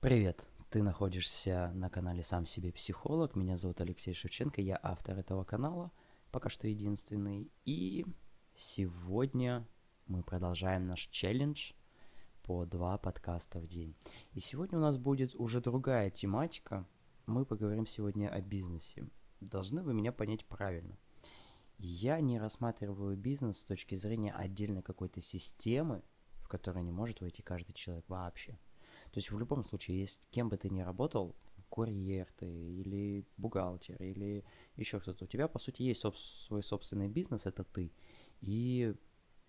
Привет! Ты находишься на канале «Сам себе психолог». Меня зовут Алексей Шевченко, я автор этого канала, пока что единственный. И сегодня мы продолжаем наш челлендж по два подкаста в день. И сегодня у нас будет уже другая тематика. Мы поговорим сегодня о бизнесе. Должны вы меня понять правильно. Я не рассматриваю бизнес с точки зрения отдельной какой-то системы, в которой не может войти каждый человек вообще – то есть в любом случае, если кем бы ты ни работал, курьер ты или бухгалтер или еще кто-то, у тебя по сути есть соб- свой собственный бизнес, это ты. И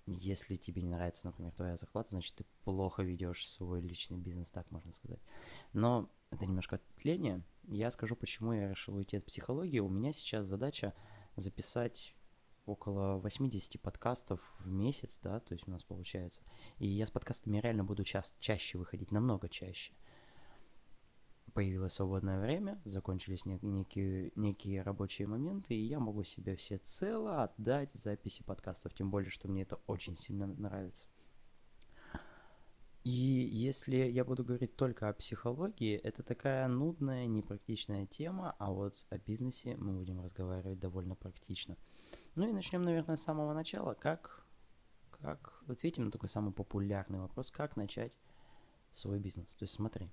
если тебе не нравится, например, твоя зарплата, значит ты плохо ведешь свой личный бизнес, так можно сказать. Но это немножко отвлечение. Я скажу, почему я решил уйти от психологии. У меня сейчас задача записать около 80 подкастов в месяц, да, то есть у нас получается. И я с подкастами реально буду ча- чаще выходить, намного чаще. Появилось свободное время, закончились не- некие, некие рабочие моменты, и я могу себе все цело отдать записи подкастов, тем более, что мне это очень сильно нравится. И если я буду говорить только о психологии, это такая нудная, непрактичная тема, а вот о бизнесе мы будем разговаривать довольно практично. Ну и начнем, наверное, с самого начала. Как, как ответим на такой самый популярный вопрос, как начать свой бизнес. То есть смотри,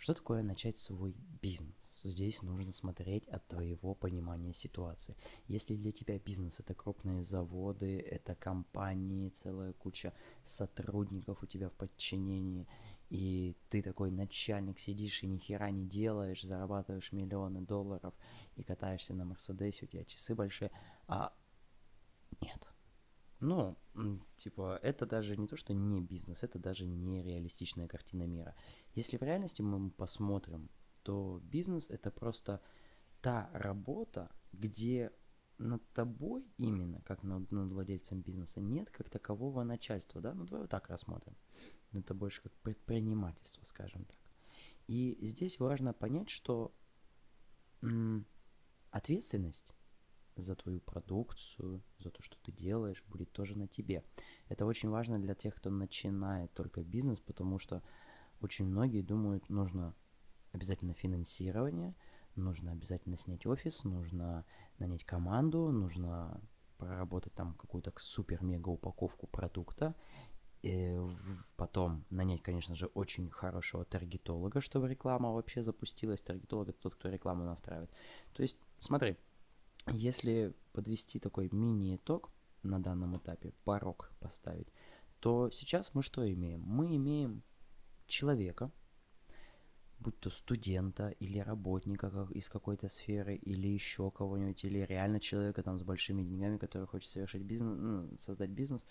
что такое начать свой бизнес? Здесь нужно смотреть от твоего понимания ситуации. Если для тебя бизнес это крупные заводы, это компании, целая куча сотрудников у тебя в подчинении, и ты такой начальник, сидишь и ни хера не делаешь, зарабатываешь миллионы долларов и катаешься на Мерседесе, у тебя часы большие, а нет. Ну, типа, это даже не то, что не бизнес, это даже не реалистичная картина мира. Если в реальности мы посмотрим, то бизнес это просто та работа, где над тобой именно, как над, над владельцем бизнеса, нет как такового начальства, да? Ну, давай вот так рассмотрим. Это больше как предпринимательство, скажем так. И здесь важно понять, что м- ответственность за твою продукцию, за то, что ты делаешь, будет тоже на тебе. Это очень важно для тех, кто начинает только бизнес, потому что очень многие думают, нужно обязательно финансирование, нужно обязательно снять офис, нужно нанять команду, нужно проработать там какую-то супер-мега упаковку продукта, и потом нанять, конечно же, очень хорошего таргетолога, чтобы реклама вообще запустилась. Таргетолог это тот, кто рекламу настраивает. То есть, смотри, если подвести такой мини-итог на данном этапе, порог поставить, то сейчас мы что имеем? Мы имеем человека, будь то студента или работника из какой-то сферы, или еще кого-нибудь, или реально человека там с большими деньгами, который хочет совершить бизнес, ну, создать бизнес.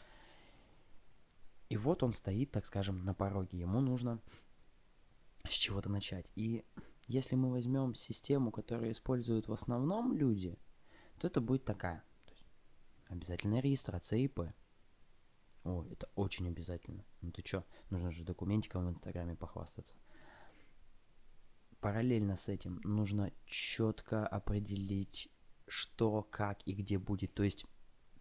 И вот он стоит, так скажем, на пороге. Ему нужно с чего-то начать. И если мы возьмем систему, которую используют в основном люди – то это будет такая. То есть обязательная регистрация ИП. О, это очень обязательно. Ну ты чё, нужно же документиком в Инстаграме похвастаться. Параллельно с этим нужно четко определить, что, как и где будет. То есть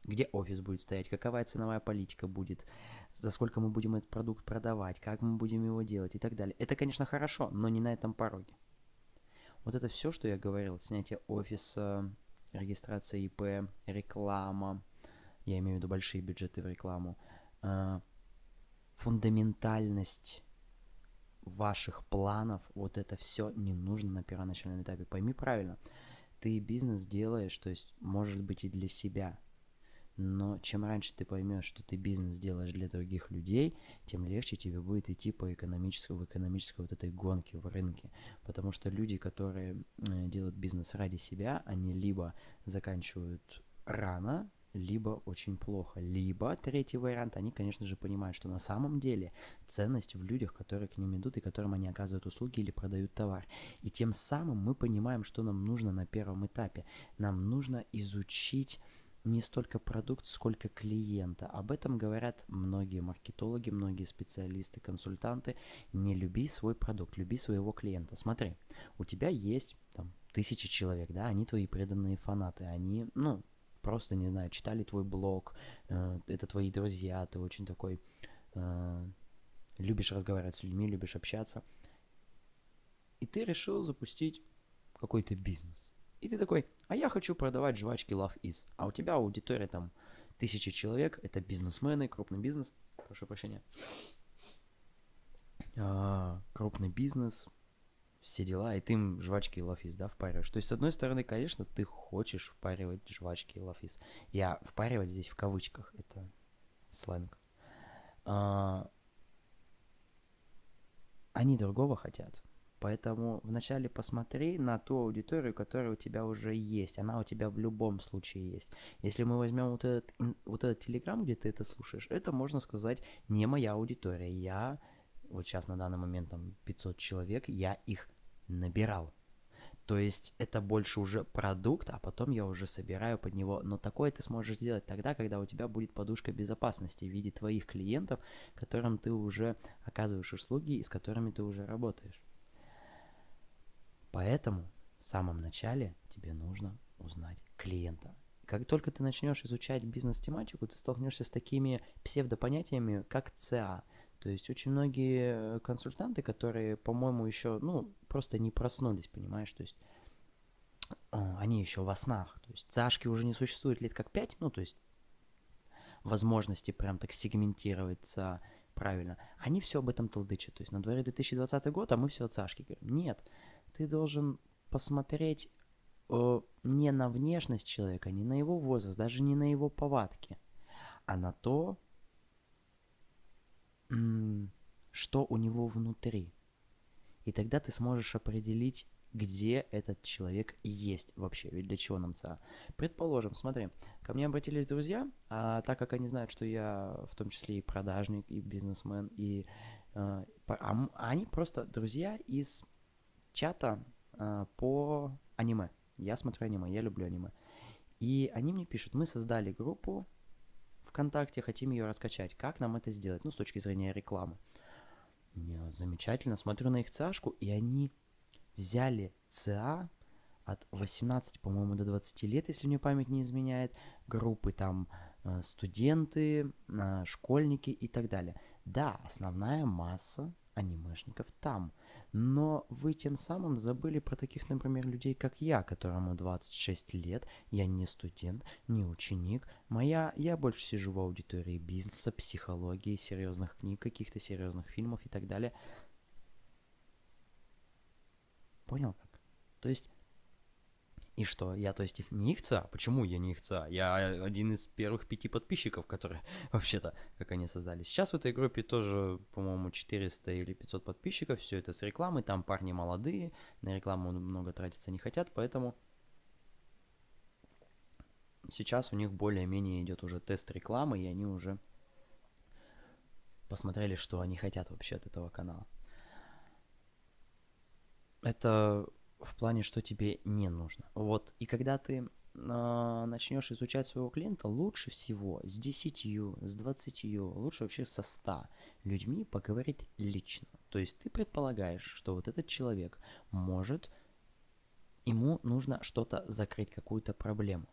где офис будет стоять, какова ценовая политика будет, за сколько мы будем этот продукт продавать, как мы будем его делать и так далее. Это, конечно, хорошо, но не на этом пороге. Вот это все, что я говорил, снятие офиса, регистрация ИП, реклама, я имею в виду большие бюджеты в рекламу, э, фундаментальность ваших планов, вот это все не нужно на первоначальном этапе. Пойми правильно, ты бизнес делаешь, то есть может быть и для себя, но чем раньше ты поймешь, что ты бизнес делаешь для других людей, тем легче тебе будет идти по экономической, в экономической вот этой гонке в рынке. Потому что люди, которые э, делают бизнес ради себя, они либо заканчивают рано, либо очень плохо. Либо третий вариант, они, конечно же, понимают, что на самом деле ценность в людях, которые к ним идут и которым они оказывают услуги или продают товар. И тем самым мы понимаем, что нам нужно на первом этапе. Нам нужно изучить не столько продукт, сколько клиента. Об этом говорят многие маркетологи, многие специалисты, консультанты. Не люби свой продукт, люби своего клиента. Смотри, у тебя есть там тысячи человек, да, они твои преданные фанаты, они, ну, просто, не знаю, читали твой блог, э, это твои друзья, ты очень такой, э, любишь разговаривать с людьми, любишь общаться. ты решил запустить какой-то бизнес. И ты такой, а я хочу продавать жвачки Love Is. А у тебя аудитория там тысячи человек, это бизнесмены, крупный бизнес, прошу прощения. А, крупный бизнес, все дела, и ты им жвачки и лафис, да, впариваешь. То есть, с одной стороны, конечно, ты хочешь впаривать жвачки и лафис. Я впаривать здесь в кавычках, это сленг. А, они другого хотят. Поэтому вначале посмотри на ту аудиторию, которая у тебя уже есть. Она у тебя в любом случае есть. Если мы возьмем вот этот, вот этот телеграм, где ты это слушаешь, это, можно сказать, не моя аудитория. Я, вот сейчас на данный момент там 500 человек, я их набирал. То есть это больше уже продукт, а потом я уже собираю под него. Но такое ты сможешь сделать тогда, когда у тебя будет подушка безопасности в виде твоих клиентов, которым ты уже оказываешь услуги и с которыми ты уже работаешь. Поэтому в самом начале тебе нужно узнать клиента. Как только ты начнешь изучать бизнес-тематику, ты столкнешься с такими псевдопонятиями, как ЦА. То есть очень многие консультанты, которые, по-моему, еще, ну, просто не проснулись, понимаешь, то есть они еще во снах. То есть ЦАшки уже не существует лет как пять, ну, то есть возможности прям так сегментировать ЦА правильно. Они все об этом толдычат. То есть на дворе 2020 год, а мы все о ЦАшке говорим. Нет, ты должен посмотреть э, не на внешность человека, не на его возраст, даже не на его повадки, а на то, что у него внутри. И тогда ты сможешь определить, где этот человек есть вообще, ведь для чего нам ЦА. Предположим, смотри, ко мне обратились друзья, а так как они знают, что я в том числе и продажник, и бизнесмен, и э, а, они просто друзья из чата э, по аниме. Я смотрю аниме, я люблю аниме. И они мне пишут, мы создали группу ВКонтакте, хотим ее раскачать. Как нам это сделать? Ну, с точки зрения рекламы. Я замечательно смотрю на их ЦАшку, и они взяли ЦА от 18, по-моему, до 20 лет, если мне память не изменяет, группы там э, студенты, э, школьники и так далее. Да, основная масса анимешников там. Но вы тем самым забыли про таких, например, людей, как я, которому 26 лет, я не студент, не ученик. Моя, я больше сижу в аудитории бизнеса, психологии, серьезных книг, каких-то серьезных фильмов и так далее. Понял как? То есть и что, я, то есть, не их ца? Почему я не их ца? Я один из первых пяти подписчиков, которые вообще-то, как они создали. Сейчас в этой группе тоже, по-моему, 400 или 500 подписчиков, все это с рекламы, там парни молодые, на рекламу много тратиться не хотят, поэтому сейчас у них более-менее идет уже тест рекламы, и они уже посмотрели, что они хотят вообще от этого канала. Это в плане, что тебе не нужно. Вот, и когда ты э, начнешь изучать своего клиента, лучше всего с 10, с 20, лучше вообще со 100 людьми поговорить лично. То есть ты предполагаешь, что вот этот человек может, ему нужно что-то закрыть, какую-то проблему.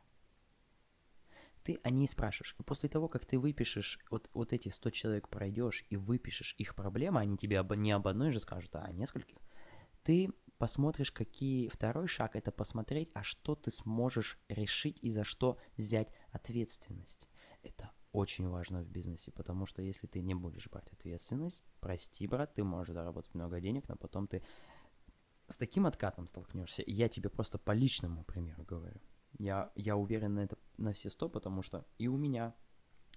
Ты о ней спрашиваешь. И после того, как ты выпишешь, вот, вот эти 100 человек пройдешь и выпишешь их проблемы, они тебе об, не об одной же скажут, а о нескольких, ты посмотришь, какие... Второй шаг — это посмотреть, а что ты сможешь решить и за что взять ответственность. Это очень важно в бизнесе, потому что если ты не будешь брать ответственность, прости, брат, ты можешь заработать много денег, но потом ты с таким откатом столкнешься. Я тебе просто по личному примеру говорю. Я, я уверен на это на все сто, потому что и у меня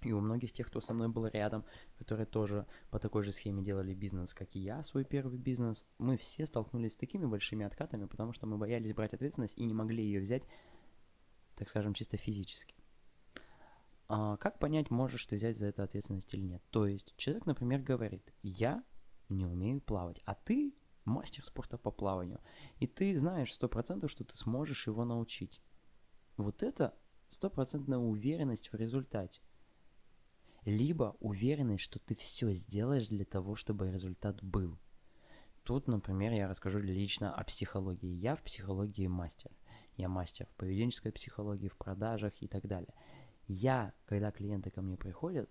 и у многих тех, кто со мной был рядом, которые тоже по такой же схеме делали бизнес, как и я, свой первый бизнес, мы все столкнулись с такими большими откатами, потому что мы боялись брать ответственность и не могли ее взять, так скажем, чисто физически. А как понять, можешь ты взять за это ответственность или нет? То есть человек, например, говорит, я не умею плавать, а ты мастер спорта по плаванию, и ты знаешь сто процентов, что ты сможешь его научить. Вот это стопроцентная уверенность в результате либо уверенность, что ты все сделаешь для того, чтобы результат был. Тут, например, я расскажу лично о психологии. Я в психологии мастер. Я мастер в поведенческой психологии, в продажах и так далее. Я, когда клиенты ко мне приходят,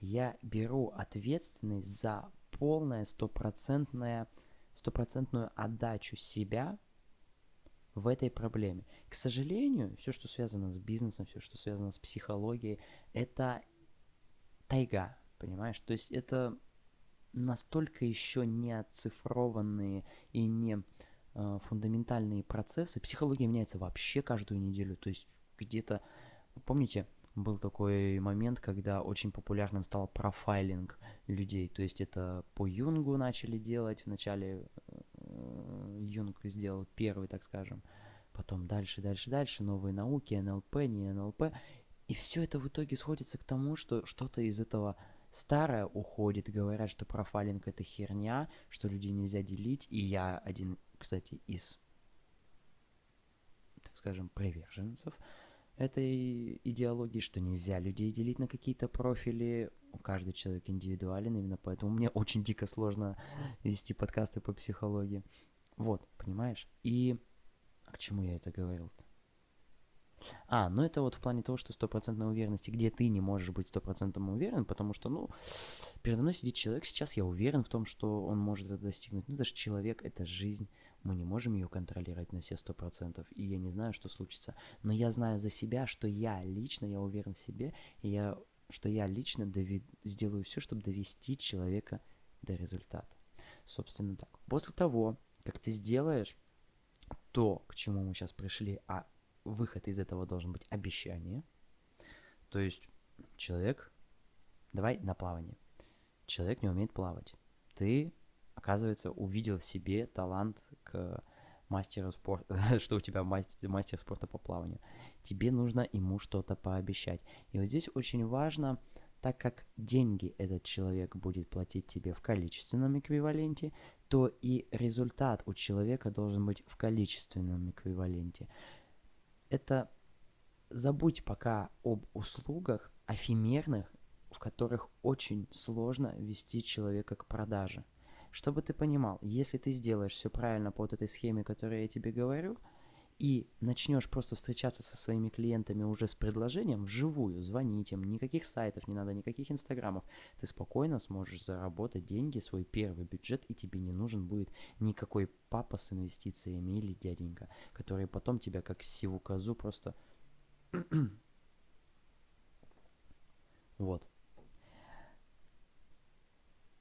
я беру ответственность за полное стопроцентное стопроцентную отдачу себя в этой проблеме. К сожалению, все, что связано с бизнесом, все, что связано с психологией, это тайга, понимаешь? То есть это настолько еще не оцифрованные и не э, фундаментальные процессы. Психология меняется вообще каждую неделю. То есть где-то, помните, был такой момент, когда очень популярным стал профайлинг людей. То есть это по Юнгу начали делать. Вначале э, Юнг сделал первый, так скажем. Потом дальше, дальше, дальше. Новые науки, НЛП, не НЛП. И все это в итоге сходится к тому, что что-то из этого старое уходит. Говорят, что профайлинг это херня, что людей нельзя делить. И я один, кстати, из, так скажем, приверженцев этой идеологии, что нельзя людей делить на какие-то профили. Каждый человек индивидуален, именно поэтому мне очень дико сложно вести подкасты по психологии. Вот, понимаешь? И а к чему я это говорил-то? А, ну это вот в плане того, что стопроцентной уверенности, где ты не можешь быть стопроцентно уверен, потому что, ну, передо мной сидит человек, сейчас я уверен в том, что он может это достигнуть. Ну, это же человек, это жизнь, мы не можем ее контролировать на все сто процентов, и я не знаю, что случится. Но я знаю за себя, что я лично, я уверен в себе, и я, что я лично дови- сделаю все, чтобы довести человека до результата. Собственно так. После того, как ты сделаешь то, к чему мы сейчас пришли, а выход из этого должен быть обещание. То есть человек, давай на плавание. Человек не умеет плавать. Ты оказывается, увидел в себе талант к мастеру спорта, что у тебя мастер, мастер спорта по плаванию. Тебе нужно ему что-то пообещать. И вот здесь очень важно, так как деньги этот человек будет платить тебе в количественном эквиваленте, то и результат у человека должен быть в количественном эквиваленте. Это забудь пока об услугах эфемерных, в которых очень сложно вести человека к продаже. Чтобы ты понимал, если ты сделаешь все правильно по вот этой схеме, которую я тебе говорю, и начнешь просто встречаться со своими клиентами уже с предложением вживую, звонить им, никаких сайтов не надо, никаких инстаграмов, ты спокойно сможешь заработать деньги, свой первый бюджет, и тебе не нужен будет никакой папа с инвестициями или дяденька, который потом тебя как сиву козу просто... вот.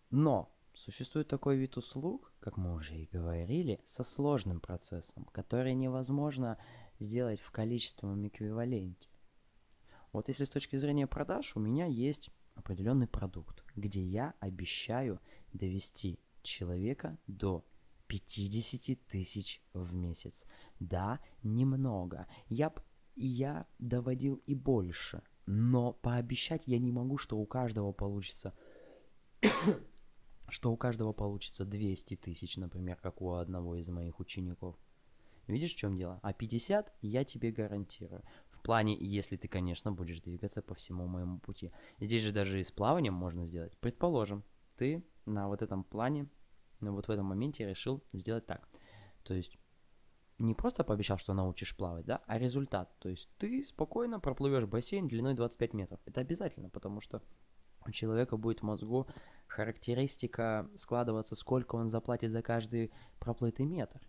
Но Существует такой вид услуг, как мы уже и говорили, со сложным процессом, который невозможно сделать в количественном эквиваленте. Вот если с точки зрения продаж у меня есть определенный продукт, где я обещаю довести человека до 50 тысяч в месяц. Да, немного. Я, и я доводил и больше. Но пообещать я не могу, что у каждого получится что у каждого получится 200 тысяч, например, как у одного из моих учеников. Видишь, в чем дело? А 50 я тебе гарантирую. В плане, если ты, конечно, будешь двигаться по всему моему пути. Здесь же даже и с плаванием можно сделать. Предположим, ты на вот этом плане, ну вот в этом моменте решил сделать так. То есть не просто пообещал, что научишь плавать, да, а результат. То есть ты спокойно проплывешь бассейн длиной 25 метров. Это обязательно, потому что у человека будет в мозгу характеристика складываться, сколько он заплатит за каждый проплытый метр.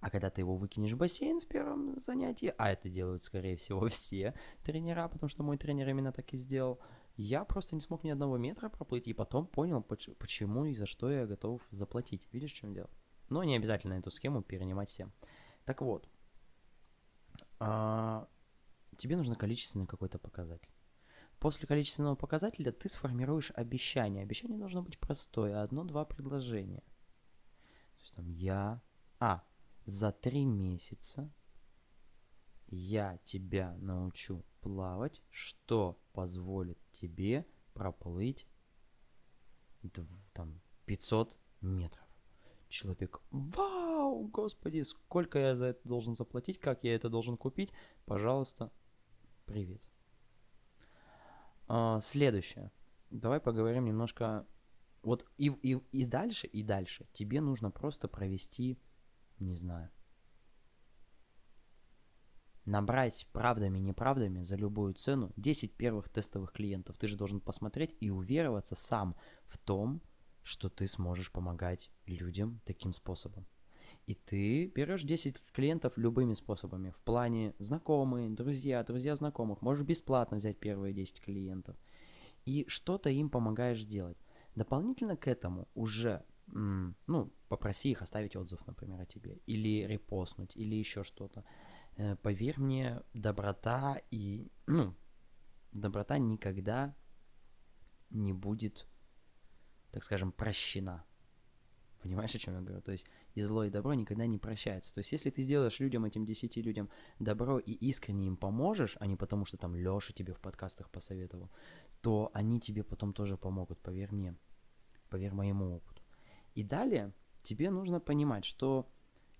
А когда ты его выкинешь в бассейн в первом занятии, а это делают, скорее всего, все тренера, потому что мой тренер именно так и сделал, я просто не смог ни одного метра проплыть, и потом понял, почему и за что я готов заплатить. Видишь, в чем дело? Но не обязательно эту схему перенимать всем. Так вот, а, тебе нужно количественный какой-то показатель. После количественного показателя ты сформируешь обещание. Обещание должно быть простое, одно-два предложения. То есть там я... А, за три месяца я тебя научу плавать, что позволит тебе проплыть там 500 метров. Человек, вау, господи, сколько я за это должен заплатить, как я это должен купить? Пожалуйста, привет. А, следующее. Давай поговорим немножко. Вот и, и, и дальше, и дальше. Тебе нужно просто провести, не знаю, набрать правдами и неправдами за любую цену 10 первых тестовых клиентов. Ты же должен посмотреть и увероваться сам в том, что ты сможешь помогать людям таким способом. И ты берешь 10 клиентов любыми способами. В плане знакомые, друзья, друзья знакомых. Можешь бесплатно взять первые 10 клиентов. И что-то им помогаешь делать. Дополнительно к этому уже, ну, попроси их оставить отзыв, например, о тебе. Или репостнуть, или еще что-то. Э, поверь мне, доброта и, ну, доброта никогда не будет, так скажем, прощена. Понимаешь, о чем я говорю? То есть и зло, и добро никогда не прощается. То есть если ты сделаешь людям, этим десяти людям добро и искренне им поможешь, а не потому, что там Леша тебе в подкастах посоветовал, то они тебе потом тоже помогут, поверь мне. Поверь моему опыту. И далее тебе нужно понимать, что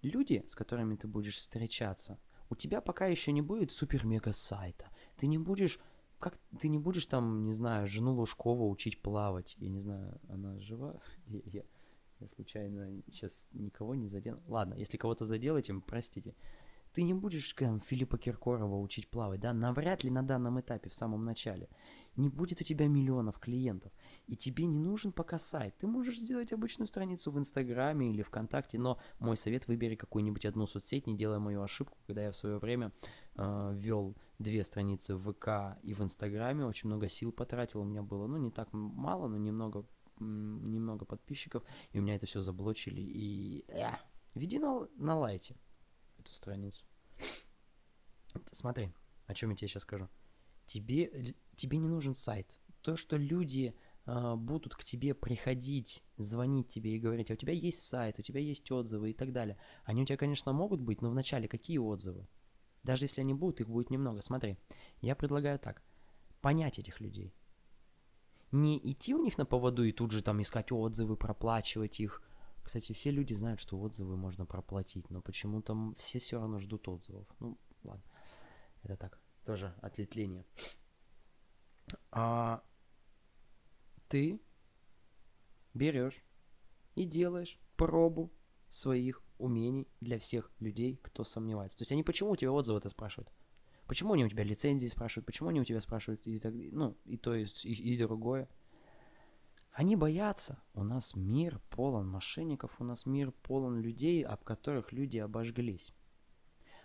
люди, с которыми ты будешь встречаться, у тебя пока еще не будет супер-мега сайта. Ты не будешь как ты не будешь там, не знаю, жену Лужкова учить плавать? Я не знаю, она жива? Я, я, я случайно сейчас никого не задел. Ладно, если кого-то задел этим, простите. Ты не будешь там, Филиппа Киркорова учить плавать, да? Навряд ли на данном этапе, в самом начале. Не будет у тебя миллионов клиентов. И тебе не нужен пока сайт. Ты можешь сделать обычную страницу в Инстаграме или ВКонтакте, но мой совет выбери какую-нибудь одну соцсеть, не делай мою ошибку, когда я в свое время э, вел две страницы в ВК и в Инстаграме, очень много сил потратил, у меня было, ну, не так мало, но немного, немного подписчиков, и у меня это все заблочили, и... Э, веди на, на лайте эту страницу. Смотри, о чем я тебе сейчас скажу. Тебе, тебе не нужен сайт. То, что люди э, будут к тебе приходить, звонить тебе и говорить, а у тебя есть сайт, у тебя есть отзывы и так далее. Они у тебя, конечно, могут быть, но вначале какие отзывы? Даже если они будут, их будет немного. Смотри, я предлагаю так. Понять этих людей. Не идти у них на поводу и тут же там искать отзывы, проплачивать их. Кстати, все люди знают, что отзывы можно проплатить, но почему-то все все равно ждут отзывов. Ну, ладно. Это так, тоже ответвление. А ты берешь и делаешь пробу своих умений для всех людей, кто сомневается. То есть они почему у тебя отзывы это спрашивают? Почему они у тебя лицензии спрашивают? Почему они у тебя спрашивают и так, ну, и то есть, и, и другое? Они боятся. У нас мир полон мошенников, у нас мир полон людей, об которых люди обожглись.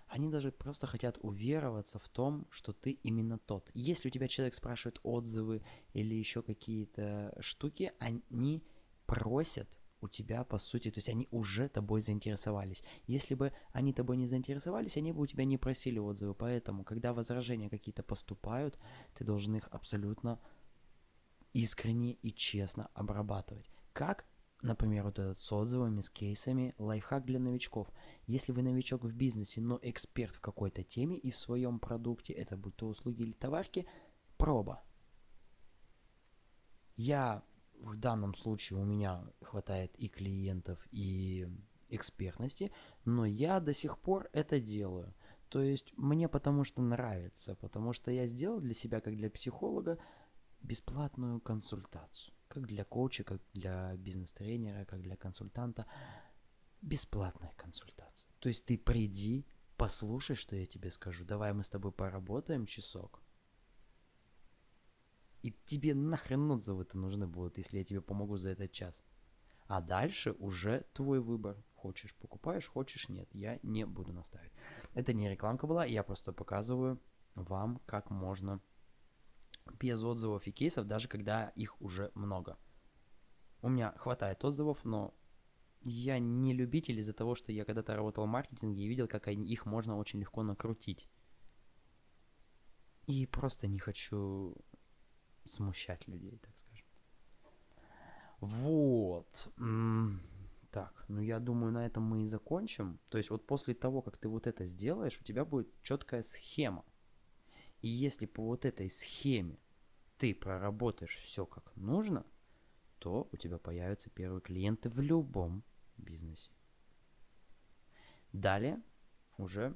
Они даже просто хотят увероваться в том, что ты именно тот. Если у тебя человек спрашивает отзывы или еще какие-то штуки, они просят у тебя, по сути, то есть они уже тобой заинтересовались. Если бы они тобой не заинтересовались, они бы у тебя не просили отзывы. Поэтому, когда возражения какие-то поступают, ты должен их абсолютно искренне и честно обрабатывать. Как, например, вот этот с отзывами, с кейсами, лайфхак для новичков. Если вы новичок в бизнесе, но эксперт в какой-то теме и в своем продукте, это будь то услуги или товарки, проба. Я в данном случае у меня хватает и клиентов, и экспертности, но я до сих пор это делаю. То есть мне потому что нравится, потому что я сделал для себя, как для психолога, бесплатную консультацию. Как для коуча, как для бизнес-тренера, как для консультанта. Бесплатная консультация. То есть ты приди, послушай, что я тебе скажу. Давай мы с тобой поработаем часок. И тебе нахрен отзывы-то нужны будут, если я тебе помогу за этот час. А дальше уже твой выбор. Хочешь покупаешь, хочешь нет. Я не буду наставить. Это не рекламка была, я просто показываю вам, как можно без отзывов и кейсов, даже когда их уже много. У меня хватает отзывов, но я не любитель из-за того, что я когда-то работал в маркетинге и видел, как их можно очень легко накрутить. И просто не хочу смущать людей, так скажем. Вот. Так, ну я думаю, на этом мы и закончим. То есть вот после того, как ты вот это сделаешь, у тебя будет четкая схема. И если по вот этой схеме ты проработаешь все как нужно, то у тебя появятся первые клиенты в любом бизнесе. Далее уже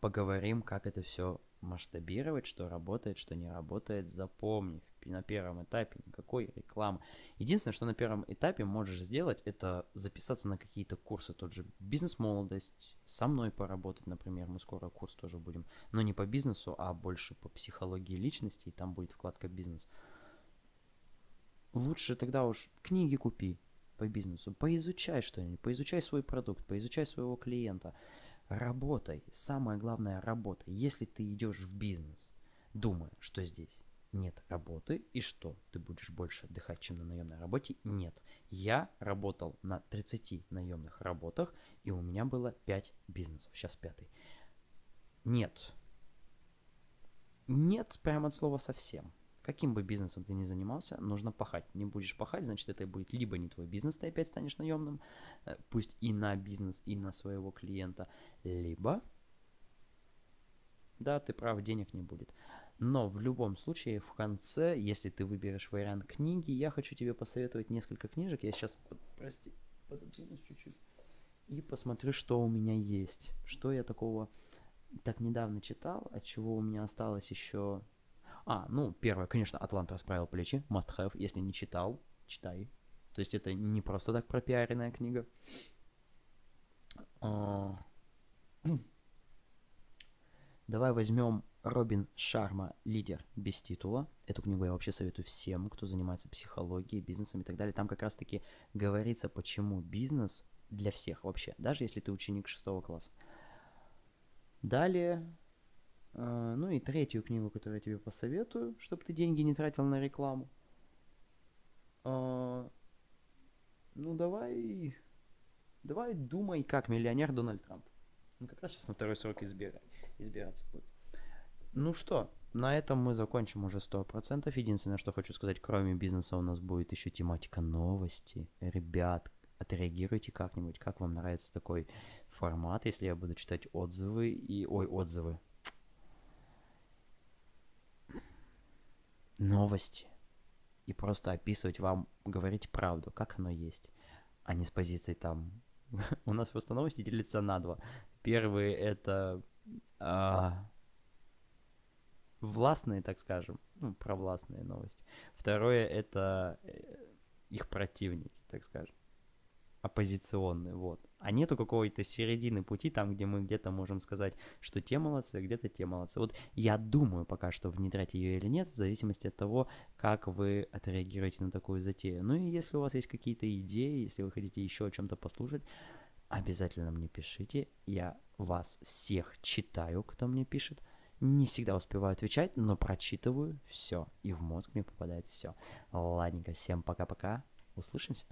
поговорим, как это все масштабировать, что работает, что не работает, запомни, на первом этапе никакой рекламы. Единственное, что на первом этапе можешь сделать, это записаться на какие-то курсы, тот же бизнес-молодость, со мной поработать, например, мы скоро курс тоже будем, но не по бизнесу, а больше по психологии личности, и там будет вкладка бизнес. лучше тогда уж книги купи по бизнесу, поизучай что-нибудь, поизучай свой продукт, поизучай своего клиента, работай. Самое главное, работай. Если ты идешь в бизнес, думая, что здесь нет работы, и что, ты будешь больше отдыхать, чем на наемной работе? Нет. Я работал на 30 наемных работах, и у меня было 5 бизнесов, сейчас пятый. Нет. Нет, прямо от слова совсем. Каким бы бизнесом ты ни занимался, нужно пахать. Не будешь пахать, значит, это будет либо не твой бизнес, ты опять станешь наемным, э, пусть и на бизнес, и на своего клиента, либо, да, ты прав, денег не будет. Но в любом случае, в конце, если ты выберешь вариант книги, я хочу тебе посоветовать несколько книжек. Я сейчас, прости, пододвинусь чуть-чуть и посмотрю, что у меня есть. Что я такого так недавно читал, от чего у меня осталось еще а, ну, первое, конечно, Атлант расправил плечи, must have, если не читал, читай. То есть это не просто так пропиаренная книга. А... Давай возьмем Робин Шарма «Лидер без титула». Эту книгу я вообще советую всем, кто занимается психологией, бизнесом и так далее. Там как раз-таки говорится, почему бизнес для всех вообще, даже если ты ученик шестого класса. Далее ну и третью книгу, которую я тебе посоветую, чтобы ты деньги не тратил на рекламу. А, ну давай, давай думай, как миллионер Дональд Трамп. Ну как раз сейчас на второй срок избира, избираться будет. Ну что, на этом мы закончим уже 100%. Единственное, что хочу сказать, кроме бизнеса у нас будет еще тематика новости. Ребят, отреагируйте как-нибудь, как вам нравится такой формат, если я буду читать отзывы и... Ой, отзывы, новости и просто описывать вам, говорить правду, как оно есть, а не с позиции там... У нас просто новости делятся на два. Первые это а, властные, так скажем, ну, провластные новости. Второе это э, их противники, так скажем оппозиционный, вот. А нету какой-то середины пути, там, где мы где-то можем сказать, что те молодцы, а где-то те молодцы. Вот я думаю пока что внедрять ее или нет, в зависимости от того, как вы отреагируете на такую затею. Ну и если у вас есть какие-то идеи, если вы хотите еще о чем-то послушать, обязательно мне пишите. Я вас всех читаю, кто мне пишет. Не всегда успеваю отвечать, но прочитываю все, и в мозг мне попадает все. Ладненько, всем пока-пока, услышимся.